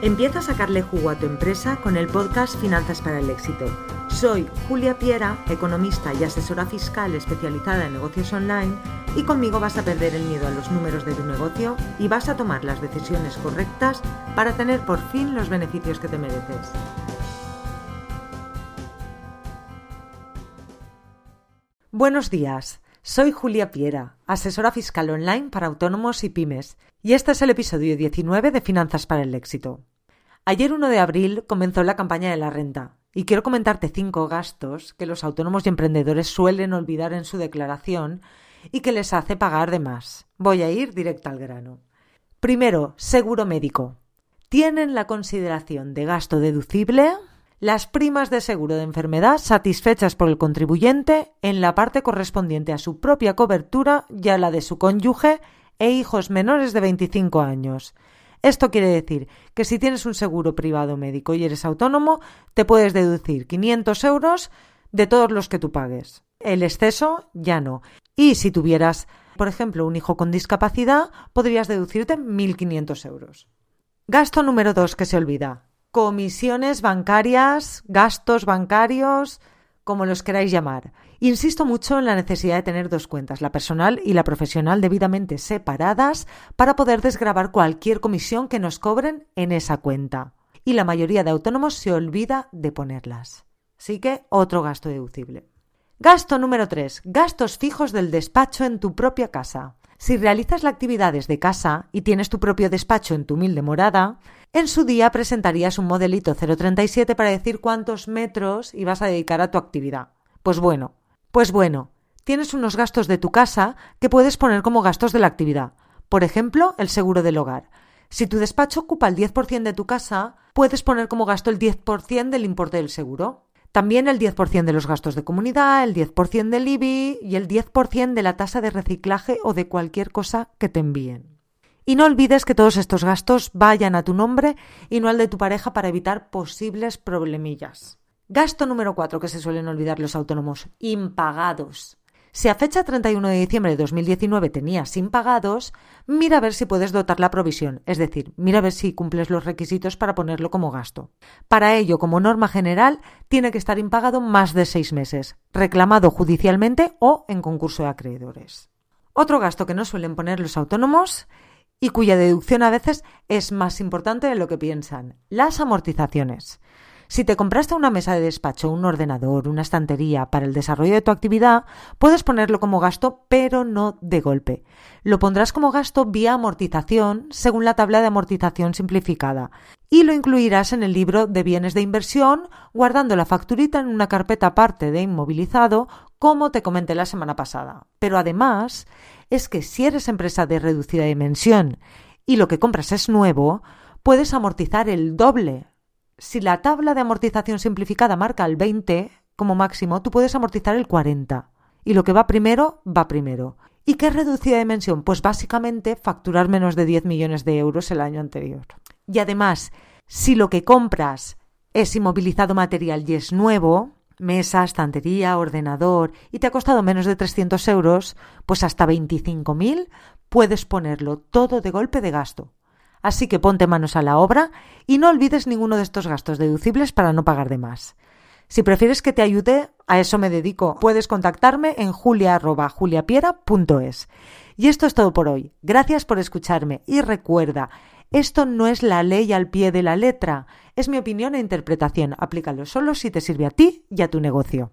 Empieza a sacarle jugo a tu empresa con el podcast Finanzas para el Éxito. Soy Julia Piera, economista y asesora fiscal especializada en negocios online y conmigo vas a perder el miedo a los números de tu negocio y vas a tomar las decisiones correctas para tener por fin los beneficios que te mereces. Buenos días, soy Julia Piera, asesora fiscal online para autónomos y pymes, y este es el episodio 19 de Finanzas para el Éxito. Ayer 1 de abril comenzó la campaña de la renta, y quiero comentarte cinco gastos que los autónomos y emprendedores suelen olvidar en su declaración y que les hace pagar de más. Voy a ir directo al grano. Primero, seguro médico. ¿Tienen la consideración de gasto deducible? las primas de seguro de enfermedad satisfechas por el contribuyente en la parte correspondiente a su propia cobertura y a la de su cónyuge e hijos menores de 25 años. Esto quiere decir que si tienes un seguro privado médico y eres autónomo, te puedes deducir 500 euros de todos los que tú pagues. El exceso ya no. Y si tuvieras, por ejemplo, un hijo con discapacidad, podrías deducirte 1.500 euros. Gasto número 2 que se olvida comisiones bancarias, gastos bancarios, como los queráis llamar. Insisto mucho en la necesidad de tener dos cuentas, la personal y la profesional, debidamente separadas para poder desgravar cualquier comisión que nos cobren en esa cuenta. Y la mayoría de autónomos se olvida de ponerlas. Así que otro gasto deducible. Gasto número 3. Gastos fijos del despacho en tu propia casa. Si realizas la actividad desde casa y tienes tu propio despacho en tu humilde morada, en su día presentarías un modelito 037 para decir cuántos metros ibas a dedicar a tu actividad. Pues bueno, pues bueno, tienes unos gastos de tu casa que puedes poner como gastos de la actividad. Por ejemplo, el seguro del hogar. Si tu despacho ocupa el 10% de tu casa, puedes poner como gasto el 10% del importe del seguro. También el 10% de los gastos de comunidad, el 10% del IBI y el 10% de la tasa de reciclaje o de cualquier cosa que te envíen. Y no olvides que todos estos gastos vayan a tu nombre y no al de tu pareja para evitar posibles problemillas. Gasto número 4 que se suelen olvidar los autónomos, impagados. Si a fecha 31 de diciembre de 2019 tenías impagados, mira a ver si puedes dotar la provisión, es decir, mira a ver si cumples los requisitos para ponerlo como gasto. Para ello, como norma general, tiene que estar impagado más de seis meses, reclamado judicialmente o en concurso de acreedores. Otro gasto que no suelen poner los autónomos y cuya deducción a veces es más importante de lo que piensan, las amortizaciones. Si te compraste una mesa de despacho, un ordenador, una estantería para el desarrollo de tu actividad, puedes ponerlo como gasto, pero no de golpe. Lo pondrás como gasto vía amortización según la tabla de amortización simplificada y lo incluirás en el libro de bienes de inversión guardando la facturita en una carpeta aparte de inmovilizado como te comenté la semana pasada. Pero además es que si eres empresa de reducida dimensión y lo que compras es nuevo, puedes amortizar el doble si la tabla de amortización simplificada marca el 20 como máximo, tú puedes amortizar el 40. Y lo que va primero, va primero. ¿Y qué reducida dimensión? Pues básicamente facturar menos de 10 millones de euros el año anterior. Y además, si lo que compras es inmovilizado material y es nuevo, mesa, estantería, ordenador, y te ha costado menos de 300 euros, pues hasta 25.000 puedes ponerlo todo de golpe de gasto. Así que ponte manos a la obra y no olvides ninguno de estos gastos deducibles para no pagar de más. Si prefieres que te ayude, a eso me dedico. Puedes contactarme en julia.juliapiera.es. Y esto es todo por hoy. Gracias por escucharme y recuerda, esto no es la ley al pie de la letra, es mi opinión e interpretación. Aplícalo solo si te sirve a ti y a tu negocio.